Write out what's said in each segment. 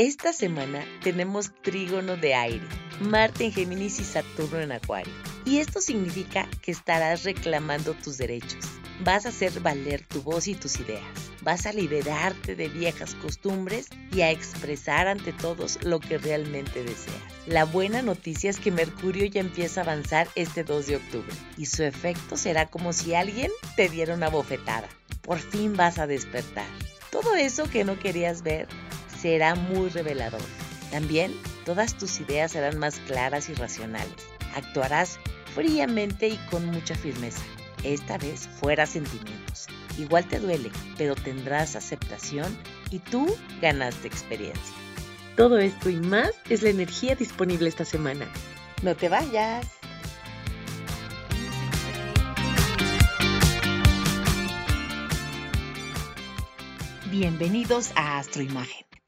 Esta semana tenemos trígono de aire, Marte en Géminis y Saturno en Acuario. Y esto significa que estarás reclamando tus derechos. Vas a hacer valer tu voz y tus ideas. Vas a liberarte de viejas costumbres y a expresar ante todos lo que realmente deseas. La buena noticia es que Mercurio ya empieza a avanzar este 2 de octubre y su efecto será como si alguien te diera una bofetada. Por fin vas a despertar. Todo eso que no querías ver será muy revelador. También todas tus ideas serán más claras y racionales. Actuarás fríamente y con mucha firmeza. Esta vez fuera sentimientos. Igual te duele, pero tendrás aceptación y tú ganaste experiencia. Todo esto y más es la energía disponible esta semana. No te vayas. Bienvenidos a Astroimagen.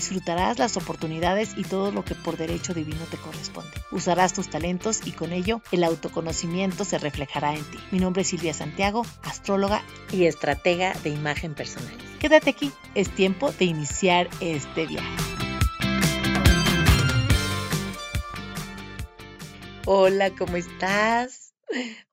Disfrutarás las oportunidades y todo lo que por derecho divino te corresponde. Usarás tus talentos y con ello el autoconocimiento se reflejará en ti. Mi nombre es Silvia Santiago, astróloga y estratega de imagen personal. Quédate aquí, es tiempo de iniciar este viaje. Hola, ¿cómo estás?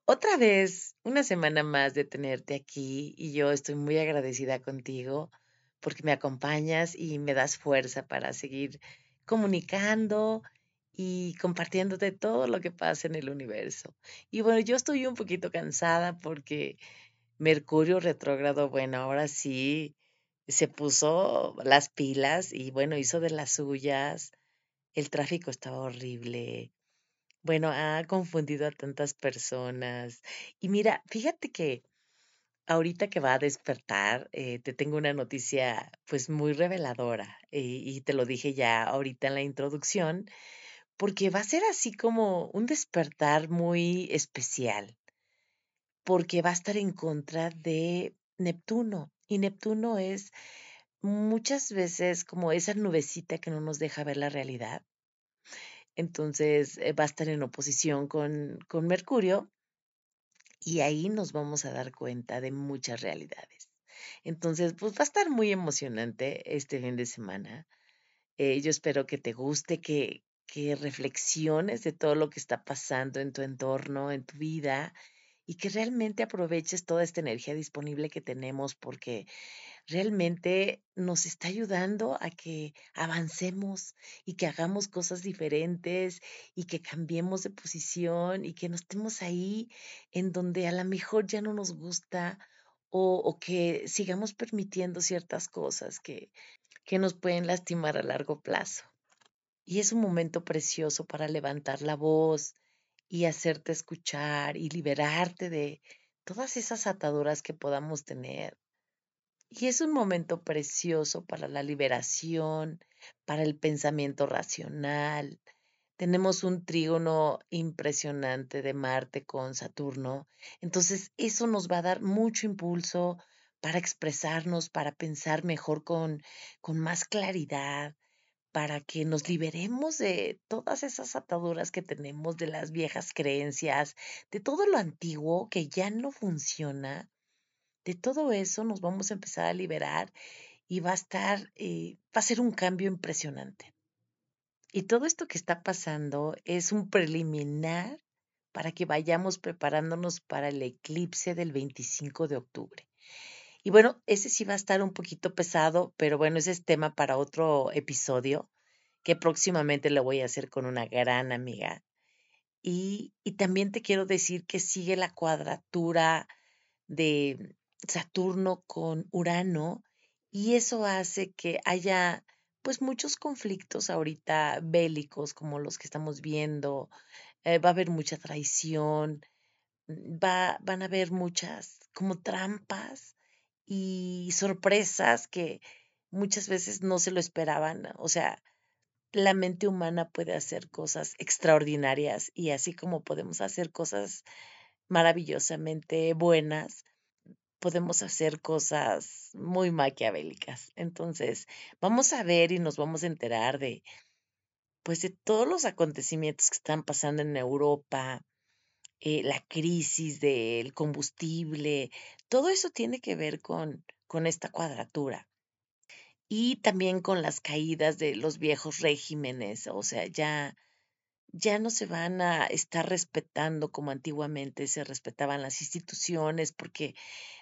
Otra vez, una semana más de tenerte aquí y yo estoy muy agradecida contigo porque me acompañas y me das fuerza para seguir comunicando y compartiéndote todo lo que pasa en el universo. Y bueno, yo estoy un poquito cansada porque Mercurio retrógrado, bueno, ahora sí se puso las pilas y bueno, hizo de las suyas. El tráfico estaba horrible. Bueno, ha confundido a tantas personas. Y mira, fíjate que Ahorita que va a despertar, eh, te tengo una noticia pues muy reveladora y, y te lo dije ya ahorita en la introducción, porque va a ser así como un despertar muy especial, porque va a estar en contra de Neptuno y Neptuno es muchas veces como esa nubecita que no nos deja ver la realidad. Entonces eh, va a estar en oposición con, con Mercurio y ahí nos vamos a dar cuenta de muchas realidades. Entonces, pues va a estar muy emocionante este fin de semana. Eh, yo espero que te guste, que, que reflexiones de todo lo que está pasando en tu entorno, en tu vida, y que realmente aproveches toda esta energía disponible que tenemos, porque realmente nos está ayudando a que avancemos y que hagamos cosas diferentes y que cambiemos de posición y que no estemos ahí en donde a lo mejor ya no nos gusta o, que sigamos permitiendo ciertas cosas que, que nos pueden lastimar a largo plazo. Y es un momento precioso para levantar la voz y hacerte escuchar y liberarte de todas esas ataduras que podamos tener y es un momento precioso para la liberación, para el pensamiento racional. Tenemos un trígono impresionante de Marte con Saturno. Entonces, eso nos va a dar mucho impulso para expresarnos, para pensar mejor con, con más claridad, para que nos liberemos de todas esas ataduras que tenemos, de las viejas creencias, de todo lo antiguo que ya no funciona de todo eso nos vamos a empezar a liberar y va a estar, eh, va a ser un cambio impresionante. Y todo esto que está pasando es un preliminar para que vayamos preparándonos para el eclipse del 25 de octubre. Y bueno, ese sí va a estar un poquito pesado, pero bueno, ese es tema para otro episodio que próximamente lo voy a hacer con una gran amiga. Y, y también te quiero decir que sigue la cuadratura de Saturno con Urano y eso hace que haya pues muchos conflictos ahorita bélicos como los que estamos viendo, eh, va a haber mucha traición, mm, va, van a haber muchas como trampas y sorpresas que muchas veces no se lo esperaban, o sea, la mente humana puede hacer cosas extraordinarias y así como podemos hacer cosas maravillosamente buenas, podemos hacer cosas muy maquiavélicas. Entonces, vamos a ver y nos vamos a enterar de, pues, de todos los acontecimientos que están pasando en Europa, eh, la crisis del combustible, todo eso tiene que ver con, con esta cuadratura. Y también con las caídas de los viejos regímenes, o sea, ya, ya no se van a estar respetando como antiguamente se respetaban las instituciones, porque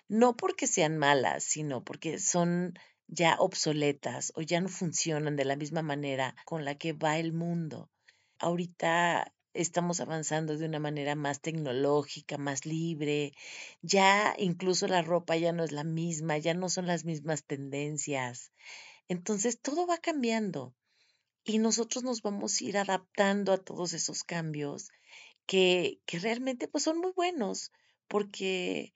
no porque sean malas, sino porque son ya obsoletas o ya no funcionan de la misma manera con la que va el mundo. Ahorita estamos avanzando de una manera más tecnológica, más libre, ya incluso la ropa ya no es la misma, ya no son las mismas tendencias. Entonces todo va cambiando y nosotros nos vamos a ir adaptando a todos esos cambios que, que realmente pues son muy buenos porque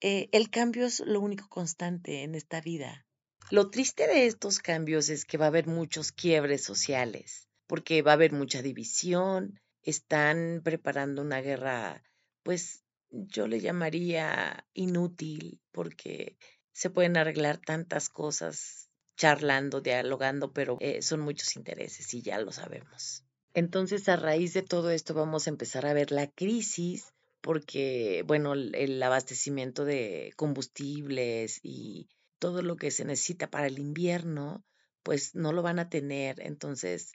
eh, el cambio es lo único constante en esta vida. Lo triste de estos cambios es que va a haber muchos quiebres sociales, porque va a haber mucha división, están preparando una guerra, pues yo le llamaría inútil, porque se pueden arreglar tantas cosas charlando, dialogando, pero eh, son muchos intereses y ya lo sabemos. Entonces, a raíz de todo esto vamos a empezar a ver la crisis porque, bueno, el, abastecimiento de combustibles y todo lo que se necesita para el invierno, pues no lo van a tener. Entonces,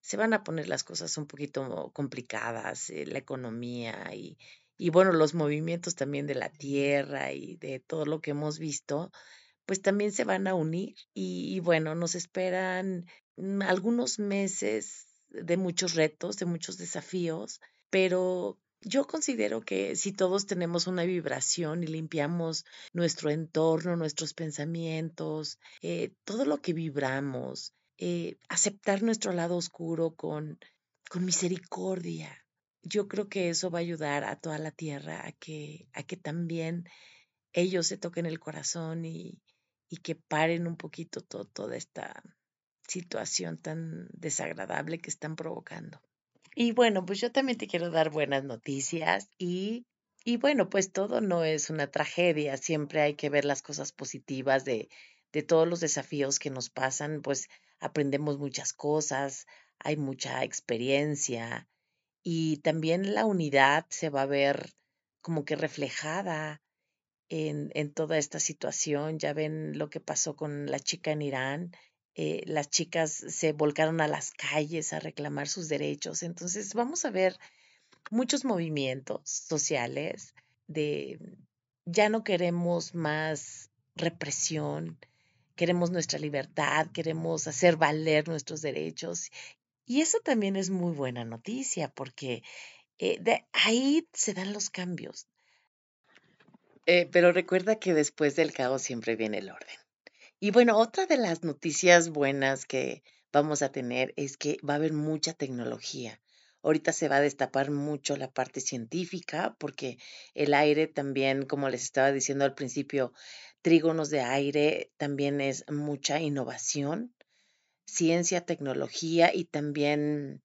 se van a poner las cosas un poquito complicadas, eh, la economía y, y, bueno, los movimientos también de la tierra y de todo lo que hemos visto, pues también se van a unir y, bueno, nos esperan mm, algunos meses de muchos retos, de muchos desafíos, pero yo considero que si todos tenemos una vibración y limpiamos nuestro entorno, nuestros pensamientos, eh, todo lo que vibramos, eh, aceptar nuestro lado oscuro con, con misericordia, yo creo que eso va a ayudar a toda la tierra a que, a que también ellos se toquen el corazón y, y que paren un poquito toda esta situación tan desagradable que están provocando. Y bueno, pues yo también te quiero dar buenas noticias y, y bueno, pues todo no es una tragedia, siempre hay que ver las cosas positivas de, de todos los desafíos que nos pasan, pues aprendemos muchas cosas, hay mucha experiencia y también la unidad se va a ver como que reflejada en, toda esta situación. Ya ven lo que pasó con la chica en Irán. Eh, las chicas se volcaron a las calles a reclamar sus derechos. Entonces vamos a ver muchos movimientos sociales de ya no queremos más represión, queremos nuestra libertad, queremos hacer valer nuestros derechos. Y eso también es muy buena noticia porque eh, de ahí se dan los cambios. Eh, pero recuerda que después del caos siempre viene el orden. Y bueno, otra de las noticias buenas que vamos a tener es que va a haber mucha tecnología. Ahorita se va a destapar mucho la parte científica porque el aire también, como les estaba diciendo al principio, trígonos de aire también es mucha innovación, ciencia, tecnología y también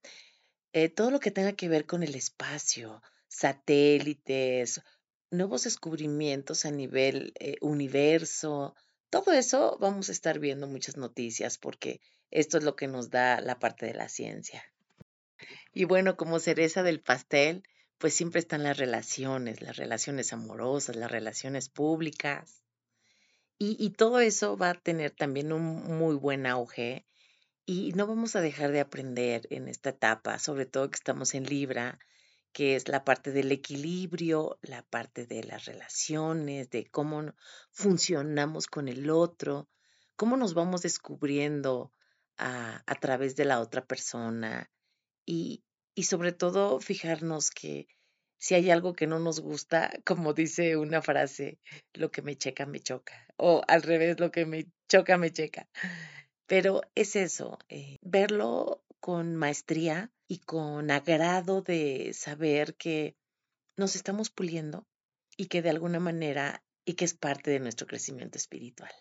eh, todo lo que tenga que ver con el espacio, satélites, nuevos descubrimientos a nivel eh, universo, todo eso vamos a estar viendo muchas noticias porque esto es lo que nos da la parte de la ciencia. Y bueno, como cereza del pastel, pues siempre están las relaciones, las relaciones amorosas, las relaciones públicas. Y, y todo eso va a tener también un muy buen auge y no vamos a dejar de aprender en esta etapa, sobre todo que estamos en Libra, que es la parte del equilibrio, la parte de las relaciones, de cómo funcionamos con el otro, cómo nos vamos descubriendo a, través de la otra persona y, y sobre todo fijarnos que si hay algo que no nos gusta, como dice una frase, lo que me checa, me choca. O al revés, lo que me choca, me checa. Pero es eso, eh, verlo con maestría y con agrado de saber que nos estamos puliendo y que de alguna manera y que es parte de nuestro crecimiento espiritual.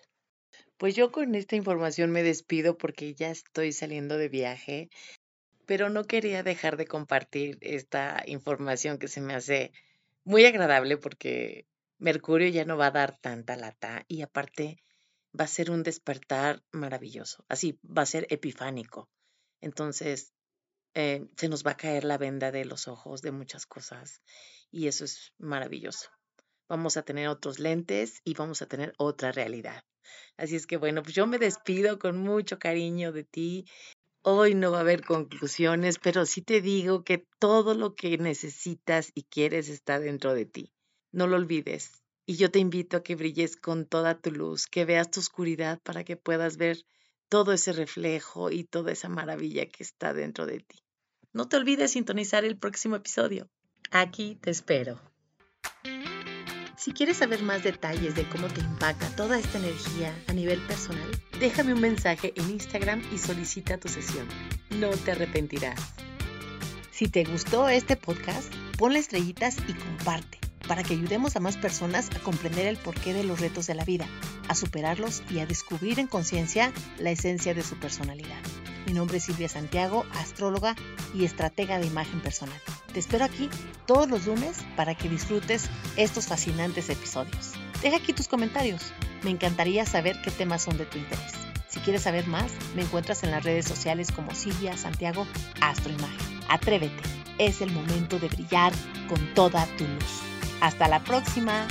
Pues yo con esta información me despido porque ya estoy saliendo de viaje, pero no quería dejar de compartir esta información que se me hace muy agradable porque Mercurio ya no va a dar tanta lata y aparte va a ser un despertar maravilloso. Así, va a ser epifánico. Entonces, eh, se nos va a caer la venda de los ojos de muchas cosas y eso es maravilloso. Vamos a tener otros lentes y vamos a tener otra realidad. Así es que bueno, pues yo me despido con mucho cariño de ti. Hoy no va a haber conclusiones, pero sí te digo que todo lo que necesitas y quieres está dentro de ti. No lo olvides. Y yo te invito a que brilles con toda tu luz, que veas tu oscuridad para que puedas ver todo ese reflejo y toda esa maravilla que está dentro de ti. No te olvides sintonizar el próximo episodio. Aquí te espero. Si quieres saber más detalles de cómo te impacta toda esta energía a nivel personal, déjame un mensaje en Instagram y solicita tu sesión. No te arrepentirás. Si te gustó este podcast, ponle estrellitas y comparte para que ayudemos a más personas a comprender el porqué de los retos de la vida, a superarlos y a descubrir en conciencia la esencia de su personalidad. Mi nombre es Silvia Santiago, astróloga y estratega de imagen personal. Te espero aquí todos los lunes para que disfrutes estos fascinantes episodios. Deja aquí tus comentarios. Me encantaría saber qué temas son de tu interés. Si quieres saber más, me encuentras en las redes sociales como Silvia Santiago Astroimagen. Atrévete, es el momento de brillar con toda tu luz. Hasta la próxima.